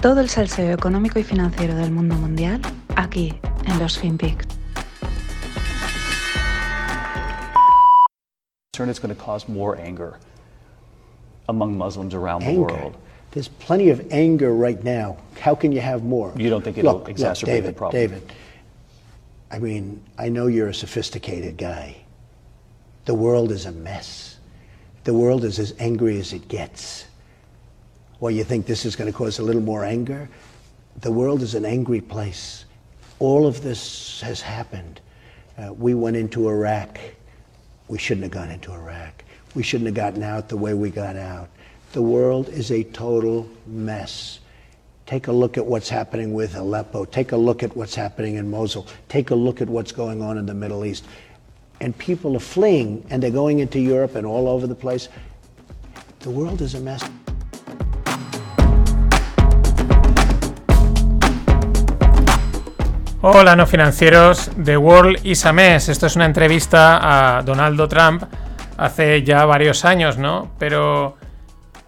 Todo el salseo económico y financiero del mundo mundial aquí en los FinPix. It's going to cause more anger among Muslims around the Anger. world. There's plenty of anger right now. How can you have more? You don't think it'll Look, exacerbate look, David, the problem? David, I mean, I know you're a sophisticated guy. The world is a mess. The world is as angry as it gets. Well, you think this is going to cause a little more anger? The world is an angry place. All of this has happened. Uh, we went into Iraq. We shouldn't have gone into Iraq. We shouldn't have gotten out the way we got out. The world is a total mess. Take a look at what's happening with Aleppo. Take a look at what's happening in Mosul. Take a look at what's going on in the Middle East. And people are fleeing and they're going into Europe and all over the place. The world is a mess. Hola, no financieros. The World is a Mess. Esto es una entrevista a Donaldo Trump hace ya varios años, ¿no? Pero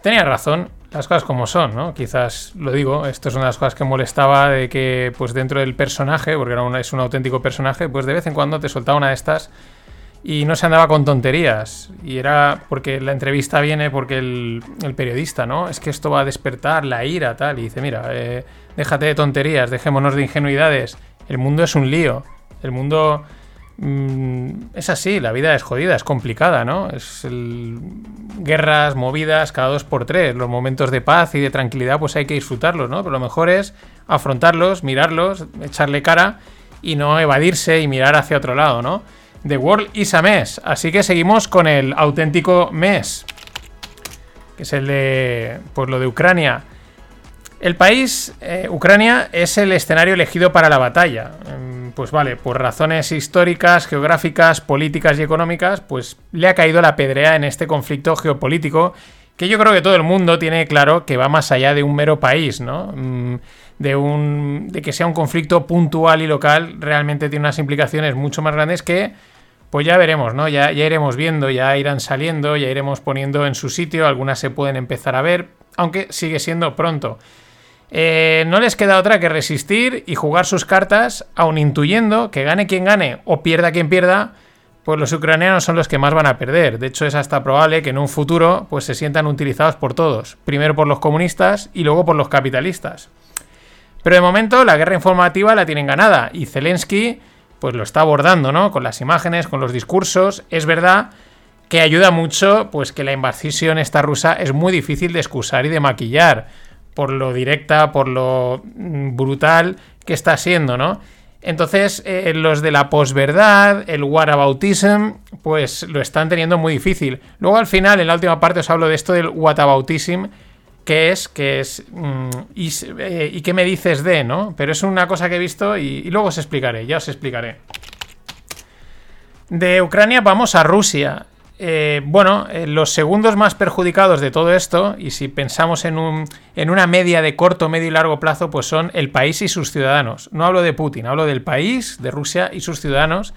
tenía razón. Las cosas como son, ¿no? Quizás lo digo, esto es una de las cosas que molestaba de que, pues dentro del personaje, porque era un- es un auténtico personaje, pues de vez en cuando te soltaba una de estas y no se andaba con tonterías. Y era porque la entrevista viene porque el, el periodista, ¿no? Es que esto va a despertar la ira, tal. Y dice, mira, eh, déjate de tonterías, dejémonos de ingenuidades. El mundo es un lío. El mundo mm, es así, la vida es jodida, es complicada, ¿no? Es guerras, movidas, cada dos por tres. Los momentos de paz y de tranquilidad, pues hay que disfrutarlos, ¿no? Pero lo mejor es afrontarlos, mirarlos, echarle cara y no evadirse y mirar hacia otro lado, ¿no? The World is a Mess. Así que seguimos con el auténtico mes, que es el de, pues lo de Ucrania. El país, eh, Ucrania, es el escenario elegido para la batalla. Mm, Pues vale, por razones históricas, geográficas, políticas y económicas, pues le ha caído la pedrea en este conflicto geopolítico que yo creo que todo el mundo tiene claro que va más allá de un mero país, ¿no? Mm, De, un, de que sea un conflicto puntual y local, realmente tiene unas implicaciones mucho más grandes que, pues ya veremos, ¿no? Ya, ya iremos viendo, ya irán saliendo, ya iremos poniendo en su sitio, algunas se pueden empezar a ver, aunque sigue siendo pronto. Eh, no les queda otra que resistir y jugar sus cartas, aun intuyendo que gane quien gane o pierda quien pierda, pues los ucranianos son los que más van a perder. De hecho, es hasta probable que en un futuro pues se sientan utilizados por todos, primero por los comunistas y luego por los capitalistas. Pero de momento la guerra informativa la tienen ganada y Zelensky pues lo está abordando, ¿no? Con las imágenes, con los discursos. Es verdad que ayuda mucho pues que la invasión esta rusa es muy difícil de excusar y de maquillar por lo directa, por lo mm, brutal que está siendo, ¿no? Entonces, eh, los de la posverdad, el whataboutism, pues lo están teniendo muy difícil. Luego, al final, en la última parte, os hablo de esto del whataboutism, que es, que es, mm, eh, y qué me dices de, ¿no? Pero es una cosa que he visto y luego os explicaré, ya os explicaré. De Ucrania vamos a Rusia. Eh, bueno, eh, los segundos más perjudicados de todo esto, y si pensamos en, un, en una media de corto, medio y largo plazo, pues son el país y sus ciudadanos. No hablo de Putin, hablo del país, de Rusia y sus ciudadanos,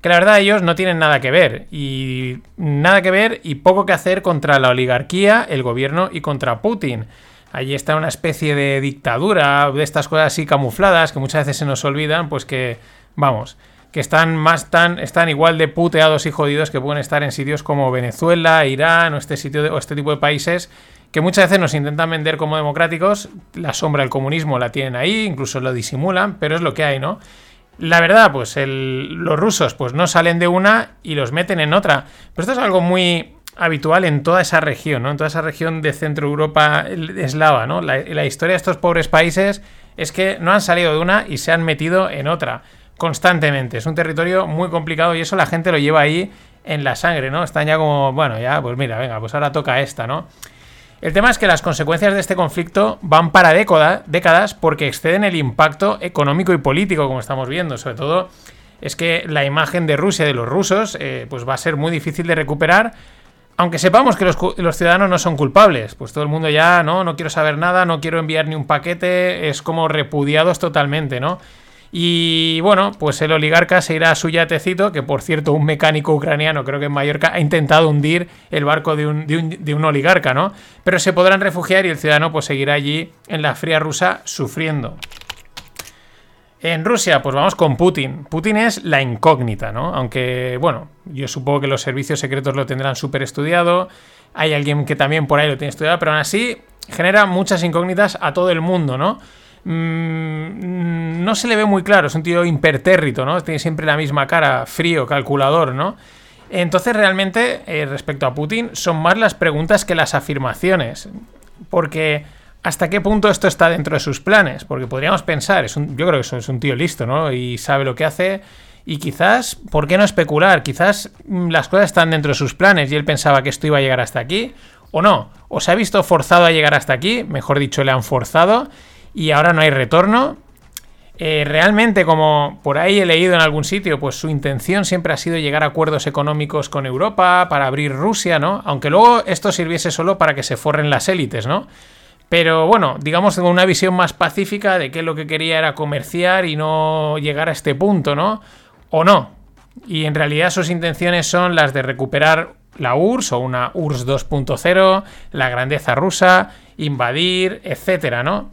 que la verdad ellos no tienen nada que ver, y nada que ver y poco que hacer contra la oligarquía, el gobierno y contra Putin. Allí está una especie de dictadura, de estas cosas así camufladas que muchas veces se nos olvidan, pues que, vamos, que están más tan, están igual de puteados y jodidos que pueden estar en sitios como Venezuela, Irán o este sitio o este tipo de países que muchas veces nos intentan vender como democráticos. La sombra del comunismo la tienen ahí, incluso lo disimulan, pero es lo que hay, ¿no? La verdad, pues los rusos pues no salen de una y los meten en otra. Pero esto es algo muy habitual en toda esa región, ¿no? En toda esa región de Centro Europa eslava, ¿no? La, la historia de estos pobres países es que no han salido de una y se han metido en otra constantemente. Es un territorio muy complicado y eso la gente lo lleva ahí en la sangre, ¿no? Están ya como, bueno, ya, pues mira, venga, pues ahora toca esta, ¿no? El tema es que las consecuencias de este conflicto van para década- décadas porque exceden el impacto económico y político, como estamos viendo. Sobre todo es que la imagen de Rusia, de los rusos, eh, pues va a ser muy difícil de recuperar. Aunque sepamos que los, los ciudadanos no son culpables, pues todo el mundo ya, no, no quiero saber nada, no quiero enviar ni un paquete, es como repudiados totalmente, ¿no? Y bueno, pues el oligarca se irá a su yatecito, que por cierto, un mecánico ucraniano, creo que en Mallorca, ha intentado hundir el barco de un, de un, oligarca, ¿no? Pero se podrán refugiar y el ciudadano pues seguirá allí en la fría rusa sufriendo. En Rusia, pues vamos con Putin. Putin es la incógnita, ¿no? Aunque, bueno, yo supongo que los servicios secretos lo tendrán súper estudiado. Hay alguien que también por ahí lo tiene estudiado, pero aún así genera muchas incógnitas a todo el mundo, ¿no? Mm, no se le ve muy claro, es un tío impertérrito, ¿no? Tiene siempre la misma cara, frío, calculador, ¿no? Entonces, realmente, eh, respecto a Putin, son más las preguntas que las afirmaciones. Porque, ¿hasta qué punto esto está dentro de sus planes? Porque podríamos pensar, es un, yo creo que es un tío listo, ¿no? Y sabe lo que hace. Y quizás, ¿por qué no especular? Quizás mm, las cosas están dentro de sus planes y él pensaba que esto iba a llegar hasta aquí. O no, o se ha visto forzado a llegar hasta aquí, mejor dicho, le han forzado y ahora no hay retorno. Eh, realmente, como por ahí he leído en algún sitio, pues su intención siempre ha sido llegar a acuerdos económicos con Europa para abrir Rusia, ¿no? Aunque luego esto sirviese solo para que se forren las élites, ¿no? Pero bueno, digamos con una visión más pacífica de que lo que quería era comerciar y no llegar a este punto, ¿no? O no. Y en realidad sus intenciones son las de recuperar la URSS o una URSS 2.0, la grandeza rusa, invadir, etcétera, ¿no?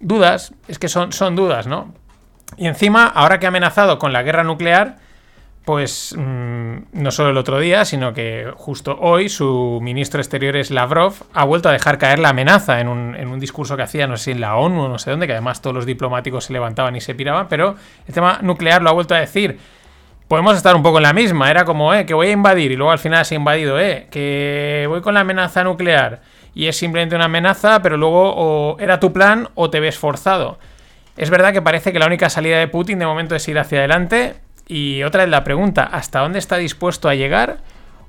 Dudas, es que son, son dudas, ¿no? Y encima, ahora que ha amenazado con la guerra nuclear, pues mmm, no solo el otro día, sino que justo hoy su ministro exterior es Lavrov ha vuelto a dejar caer la amenaza en un, en un, discurso que hacía, no sé si en la ONU, no sé dónde, que además todos los diplomáticos se levantaban y se piraban, pero el tema nuclear lo ha vuelto a decir. Podemos estar un poco en la misma, era como, eh, que voy a invadir y luego al final se ha invadido, eh, que voy con la amenaza nuclear y es simplemente una amenaza, pero luego o era tu plan o te ves forzado. Es verdad que parece que la única salida de Putin de momento es ir hacia adelante. Y otra es la pregunta, ¿hasta dónde está dispuesto a llegar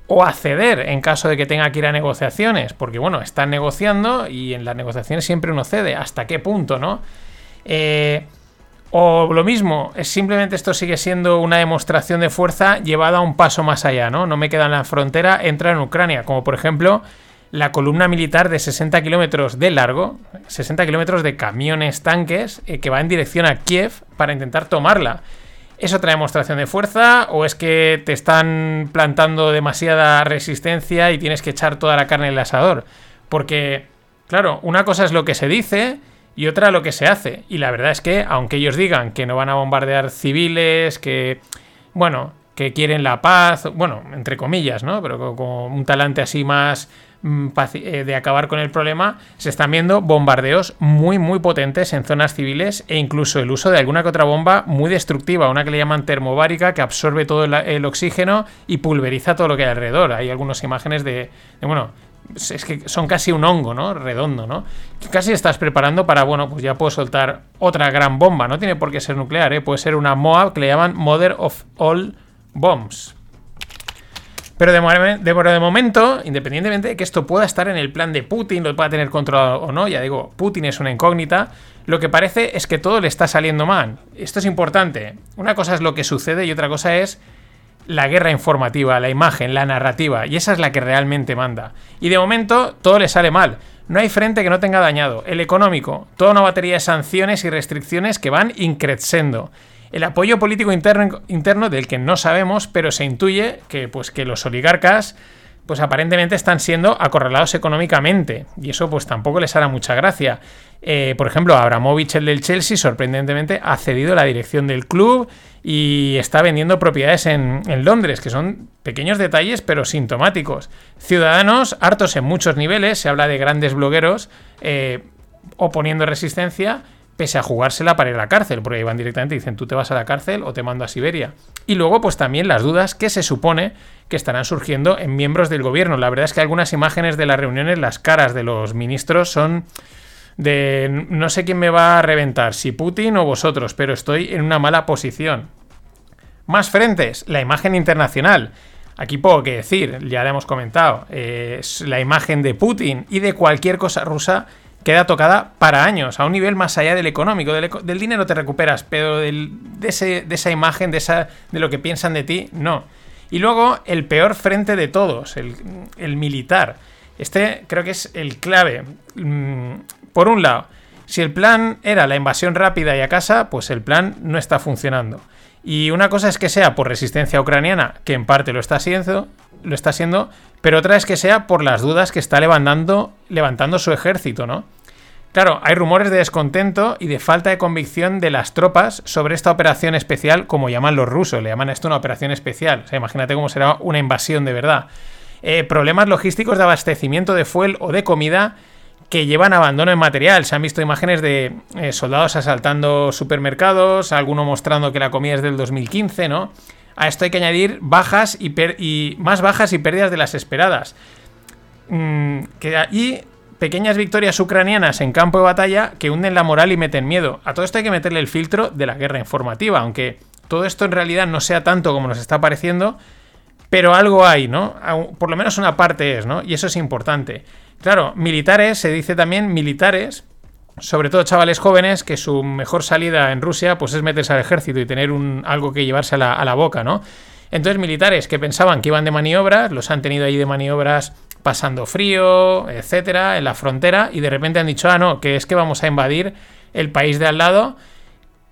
o a ceder en caso de que tenga que ir a negociaciones? Porque bueno, están negociando y en las negociaciones siempre uno cede. ¿Hasta qué punto, no? Eh, o lo mismo, es simplemente esto sigue siendo una demostración de fuerza llevada un paso más allá, ¿no? No me queda en la frontera, entra en Ucrania, como por ejemplo la columna militar de 60 kilómetros de largo, 60 kilómetros de camiones tanques eh, que va en dirección a Kiev para intentar tomarla. ¿Es otra demostración de fuerza o es que te están plantando demasiada resistencia y tienes que echar toda la carne en el asador? Porque, claro, una cosa es lo que se dice y otra lo que se hace. Y la verdad es que, aunque ellos digan que no van a bombardear civiles, que, bueno, que quieren la paz, bueno, entre comillas, ¿no? Pero con un talante así más Mm, eh, de acabar con el problema, se están viendo bombardeos muy muy potentes en zonas civiles e incluso el uso de alguna que otra bomba muy destructiva, una que le llaman termobárica que absorbe todo el, oxígeno y pulveriza todo lo que hay alrededor. Hay algunas imágenes de, bueno, es que son casi un hongo, ¿no? Redondo, ¿no? Casi estás preparando para, bueno, pues ya puedo soltar otra gran bomba. No tiene por qué ser nuclear, ¿eh? Puede ser una MOAB que le llaman Mother of All Bombs. Pero de, de, momento, independientemente de que esto pueda estar en el plan de Putin, lo pueda tener controlado o no, ya digo, Putin es una incógnita, lo que parece es que todo le está saliendo mal. Esto es importante. Una cosa es lo que sucede y otra cosa es la guerra informativa, la imagen, la narrativa, y esa es la que realmente manda. Y de momento todo le sale mal. No hay frente que no tenga dañado. El económico, toda una batería de sanciones y restricciones que van increciendo el apoyo político interno, interno del que no sabemos, pero se intuye que, pues, que los oligarcas pues aparentemente están siendo acorralados económicamente y eso pues tampoco les hará mucha gracia. Eh, por ejemplo, Abramovich, el del Chelsea, sorprendentemente ha cedido la dirección del club y está vendiendo propiedades en, en, Londres, que son pequeños detalles pero sintomáticos. Ciudadanos hartos en muchos niveles, se habla de grandes blogueros eh, oponiendo resistencia pese a jugársela para ir a la cárcel, porque van directamente y dicen tú te vas a la cárcel o te mando a Siberia. Y luego pues también las dudas que se supone que estarán surgiendo en miembros del gobierno. La verdad es que algunas imágenes de las reuniones, las caras de los ministros son de no sé quién me va a reventar, si Putin o vosotros, pero estoy en una mala posición. Más frentes, la imagen internacional. Aquí poco que decir, ya le hemos comentado. es la imagen de Putin y de cualquier cosa rusa queda tocada para años, a un nivel más allá del económico. Del, dinero te recuperas, pero de, esa imagen, de, lo que piensan de ti, no. Y luego el peor frente de todos, el, militar. Este creo que es el clave. Mm, por un lado, Si el plan era la invasión rápida y a casa, pues el plan no está funcionando. Y una cosa es que sea por resistencia ucraniana, que en parte lo está haciendo, lo está haciendo, pero otra es que sea por las dudas que está levantando, levantando su ejército, ¿no? Claro, hay rumores de descontento y de falta de convicción de las tropas sobre esta operación especial, como llaman los rusos, le llaman esto una operación especial. O sea, imagínate cómo será una invasión de verdad. Eh, problemas logísticos de abastecimiento de fuel o de comida que llevan abandono en material. Se han visto imágenes de eh, soldados asaltando supermercados, alguno mostrando que la comida es del 2015, ¿no? A esto hay que añadir bajas y, más bajas y pérdidas de las esperadas. Mm, pequeñas victorias ucranianas en campo de batalla que hunden la moral y meten miedo. A todo esto hay que meterle el filtro de la guerra informativa, aunque todo esto en realidad no sea tanto como nos está pareciendo, pero algo hay, ¿no? Por lo menos una parte es, ¿no? Y eso es importante. Claro, militares, se dice también militares, sobre todo chavales jóvenes, que su mejor salida en Rusia pues es meterse al ejército y tener un, algo que llevarse a la, a la boca, ¿no? Entonces militares que pensaban que iban de maniobras, los han tenido ahí de maniobras pasando frío, etcétera, en la frontera, y de repente han dicho, ah, no, que es que vamos a invadir el país de al lado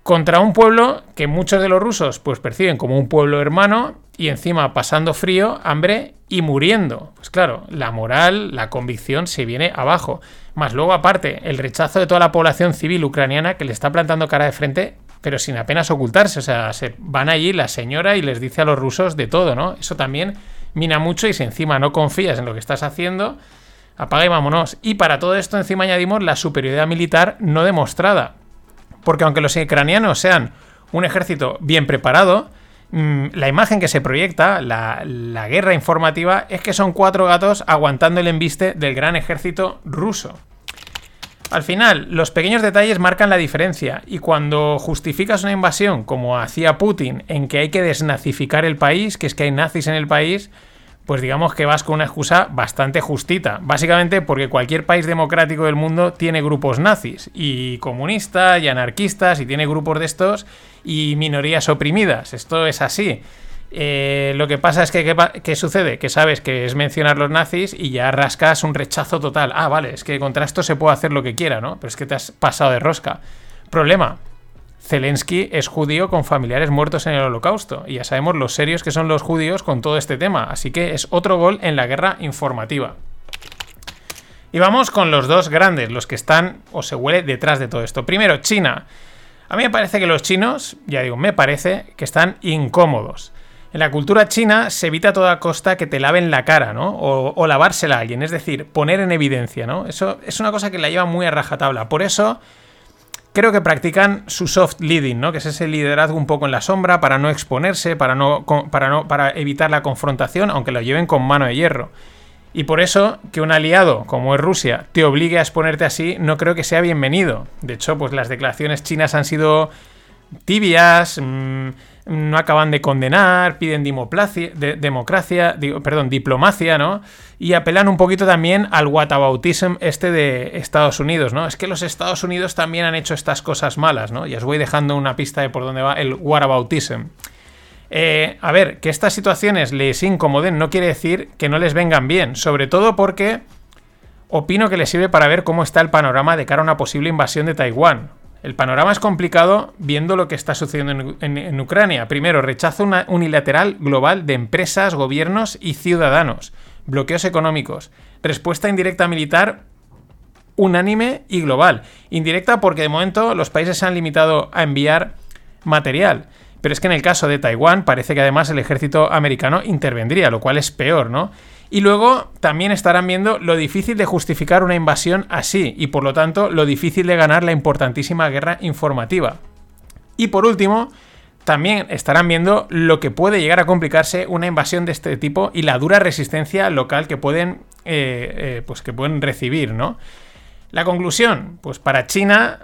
contra un pueblo que muchos de los rusos pues perciben como un pueblo hermano y encima pasando frío, hambre y muriendo. Pues claro, la moral, la convicción se viene abajo. Más luego aparte, el rechazo de toda la población civil ucraniana que le está plantando cara de frente, pero sin apenas ocultarse. O sea, se van allí la señora y les dice a los rusos de todo, ¿no? Eso también mina mucho y si encima no confías en lo que estás haciendo, apaga y vámonos. Y para todo esto encima añadimos la superioridad militar no demostrada. Porque aunque los ucranianos sean un ejército bien preparado, mm, la imagen que se proyecta, la, la, guerra informativa, es que son cuatro gatos aguantando el embiste del gran ejército ruso. Al final, los pequeños detalles marcan la diferencia y cuando justificas una invasión como hacía Putin en que hay que desnazificar el país, que es que hay nazis en el país, pues digamos que vas con una excusa bastante justita. Básicamente porque cualquier país democrático del mundo tiene grupos nazis y comunistas y anarquistas y tiene grupos de estos y minorías oprimidas. Esto es así. Eh, lo que pasa es que, ¿qué, sucede? Que sabes que es mencionar los nazis y ya rascas un rechazo total. Ah, vale, es que contra esto se puede hacer lo que quiera, ¿no? Pero es que te has pasado de rosca. Problema. Zelensky es judío con familiares muertos en el holocausto. Y ya sabemos los serios que son los judíos con todo este tema. Así que es otro gol en la guerra informativa. Y vamos con los dos grandes, los que están o se huele detrás de todo esto. Primero, China. A mí me parece que los chinos, ya digo, me parece que están incómodos. En la cultura china se evita a toda costa que te laven la cara, ¿no? O, lavársela a alguien, es decir, poner en evidencia, ¿no? Eso es una cosa que la lleva muy a rajatabla. Por eso creo que practican su soft leading, ¿no? Que es ese liderazgo un poco en la sombra para no exponerse, para no, para no, para evitar la confrontación, aunque lo lleven con mano de hierro. Y por eso que un aliado como es Rusia te obligue a exponerte así, no creo que sea bienvenido. De hecho, pues las declaraciones chinas han sido tibias. Mmm, no acaban de condenar, piden democracia, perdón, diplomacia, ¿no? Y apelan un poquito también al whataboutism este de Estados Unidos, ¿no? Es que los Estados Unidos también han hecho estas cosas malas, ¿no? Y os voy dejando una pista de por dónde va el whataboutism. Eh, a ver, que estas situaciones les incomoden no quiere decir que no les vengan bien, sobre todo porque opino que les sirve para ver cómo está el panorama de cara a una posible invasión de Taiwán. El panorama es complicado viendo lo que está sucediendo en, Ucrania. Primero, rechazo unilateral global de empresas, gobiernos y ciudadanos. Bloqueos económicos. Respuesta indirecta militar unánime y global. Indirecta porque de momento los países se han limitado a enviar material. Pero es que en el caso de Taiwán parece que además el ejército americano intervendría, lo cual es peor, ¿no? Y luego también estarán viendo lo difícil de justificar una invasión así y por lo tanto lo difícil de ganar la importantísima guerra informativa. Y por último, también estarán viendo lo que puede llegar a complicarse una invasión de este tipo y la dura resistencia local que pueden, eh, eh, pues que pueden recibir, ¿no? La conclusión, pues para China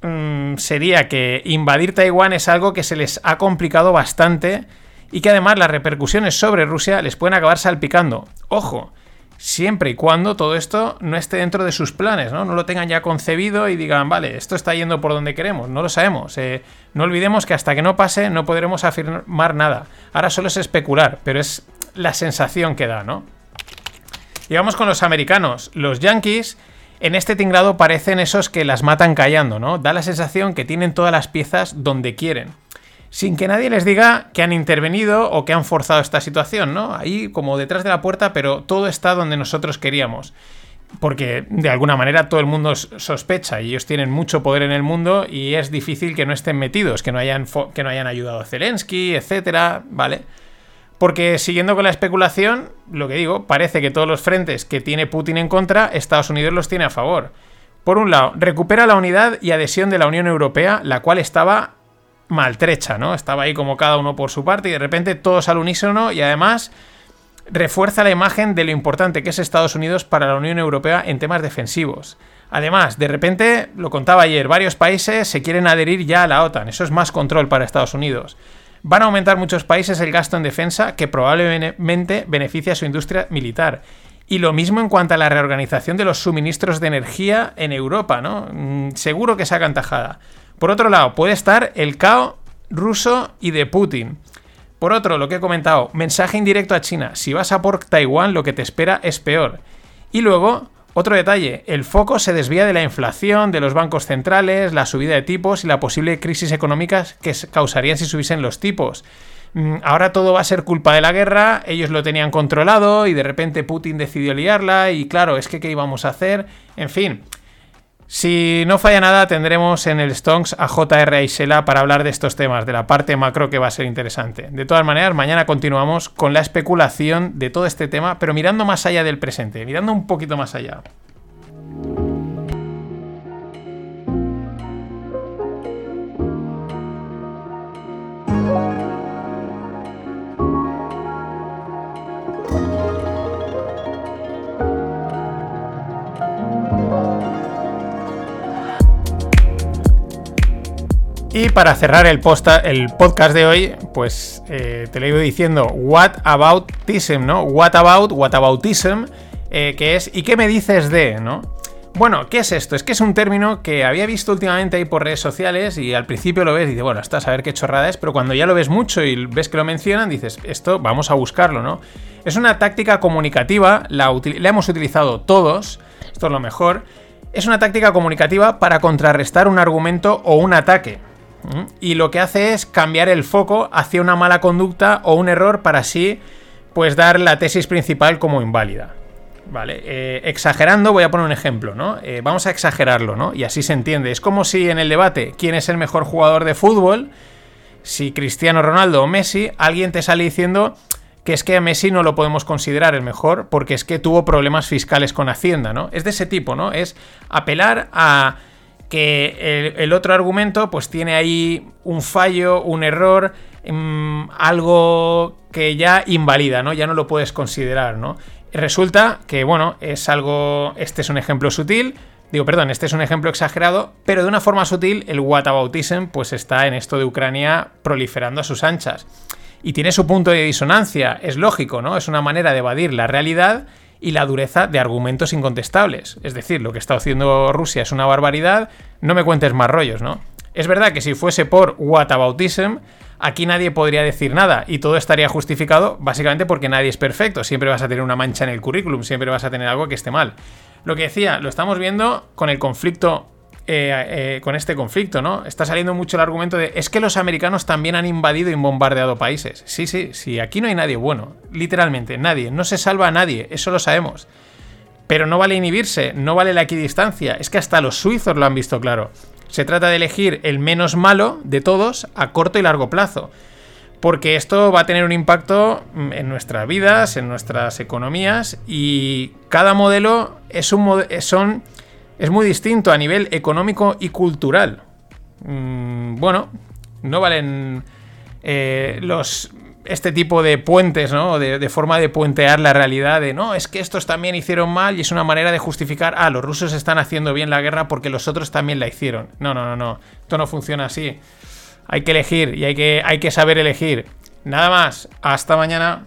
mm, sería que invadir Taiwán es algo que se les ha complicado bastante y que además las repercusiones sobre Rusia les pueden acabar salpicando. Ojo, siempre y cuando todo esto no esté dentro de sus planes, ¿no? No lo tengan ya concebido y digan, vale, esto está yendo por donde queremos, no lo sabemos. Eh, no olvidemos que hasta que no pase no podremos afirmar nada. Ahora solo es especular, pero es la sensación que da, ¿no? Y vamos con los americanos. Los Yankees En este tinglado parecen esos que las matan callando, ¿no? Da la sensación que tienen todas las piezas donde quieren. Sin que nadie les diga que han intervenido o que han forzado esta situación, ¿no? Ahí como detrás de la puerta, pero todo está donde nosotros queríamos porque de alguna manera todo el mundo sospecha y ellos tienen mucho poder en el mundo y es difícil que no estén metidos, que no hayan, que no hayan ayudado a Zelensky, etcétera, ¿vale? Porque siguiendo con la especulación, lo que digo, parece que todos los frentes que tiene Putin en contra, Estados Unidos los tiene a favor. Por un lado, recupera la unidad y adhesión de la Unión Europea, la cual estaba maltrecha, ¿no? Estaba ahí como cada uno por su parte y de repente todos al unísono y además refuerza la imagen de lo importante que es Estados Unidos para la Unión Europea en temas defensivos. Además, de repente, lo contaba ayer, varios países se quieren adherir ya a la OTAN. Eso es más control para Estados Unidos. Van a aumentar muchos países el gasto en defensa que probablemente beneficia a su industria militar. Y lo mismo en cuanto a la reorganización de los suministros de energía en Europa, ¿no? Mm, seguro que sacan tajada. Por otro lado, puede estar el caos ruso y de Putin. Por otro, lo que he comentado, mensaje indirecto a China. Si vas a por Taiwán, lo que te espera es peor. Y luego, otro detalle, el foco se desvía de la inflación, de los bancos centrales, la subida de tipos y la posible crisis económica que causarían si subiesen los tipos. Mm, ahora todo va a ser culpa de la guerra, ellos lo tenían controlado y de repente Putin decidió liarla y claro, es que ¿qué íbamos a hacer? En fin, si no falla nada, tendremos en el Stonks a JR Aisela para hablar de estos temas, de la parte macro que va a ser interesante. De todas maneras, mañana continuamos con la especulación de todo este tema, pero mirando más allá del presente, mirando un poquito más allá. Y para cerrar el, el podcast de hoy, pues eh, te lo iba diciendo, what aboutism, ¿no? What about, what aboutism, eh, que es, ¿y qué me dices de, ¿no? Bueno, ¿qué es esto? Es que es un término que había visto últimamente ahí por redes sociales y al principio lo ves y dices, bueno, estás a ver qué chorrada es, pero cuando ya lo ves mucho y ves que lo mencionan, dices, esto vamos a buscarlo, ¿no? Es una táctica comunicativa, la, la hemos utilizado todos, esto es lo mejor, es una táctica comunicativa para contrarrestar un argumento o un ataque. Y lo que hace es cambiar el foco hacia una mala conducta o un error para así pues dar la tesis principal como inválida. Vale, eh, exagerando, voy a poner un ejemplo, ¿no? Eh, vamos a exagerarlo, ¿no? Y así se entiende. Es como si en el debate, ¿quién es el mejor jugador de fútbol? Si Cristiano Ronaldo o Messi, alguien te sale diciendo que es que a Messi no lo podemos considerar el mejor porque es que tuvo problemas fiscales con Hacienda, ¿no? Es de ese tipo, ¿no? Es apelar a que el, otro argumento pues tiene ahí un fallo, un error, mm, algo que ya invalida, ¿no? Ya no lo puedes considerar, ¿no? Resulta que, bueno, es algo, este es un ejemplo sutil, digo, perdón, este es un ejemplo exagerado, pero de una forma sutil el whataboutism pues está en esto de Ucrania proliferando a sus anchas. Y tiene su punto de disonancia, es lógico, ¿no? Es una manera de evadir la realidad y la dureza de argumentos incontestables. Es decir, lo que está haciendo Rusia es una barbaridad, no me cuentes más rollos, ¿no? Es verdad que si fuese por whataboutism, aquí nadie podría decir nada y todo estaría justificado básicamente porque nadie es perfecto, siempre vas a tener una mancha en el currículum, siempre vas a tener algo que esté mal. Lo que decía, lo estamos viendo con el conflicto eh, eh, con este conflicto, ¿no? Está saliendo mucho el argumento de es que los americanos también han invadido y bombardeado países. Sí, sí, sí, aquí no hay nadie bueno, literalmente, nadie, no se salva a nadie, eso lo sabemos. Pero no vale inhibirse, no vale la equidistancia, es que hasta los suizos lo han visto claro. Se trata de elegir el menos malo de todos a corto y largo plazo. Porque esto va a tener un impacto en nuestras vidas, en nuestras economías y cada modelo es un, son es muy distinto a nivel económico y cultural. Mm, bueno, no valen eh, los este tipo de puentes, ¿no? De, forma de puentear la realidad de no, es que estos también hicieron mal y es una manera de justificar, ah, los rusos están haciendo bien la guerra porque los otros también la hicieron. No, no, no, no. Esto no funciona así. Hay que elegir y hay que, hay que saber elegir. Nada más. Hasta mañana.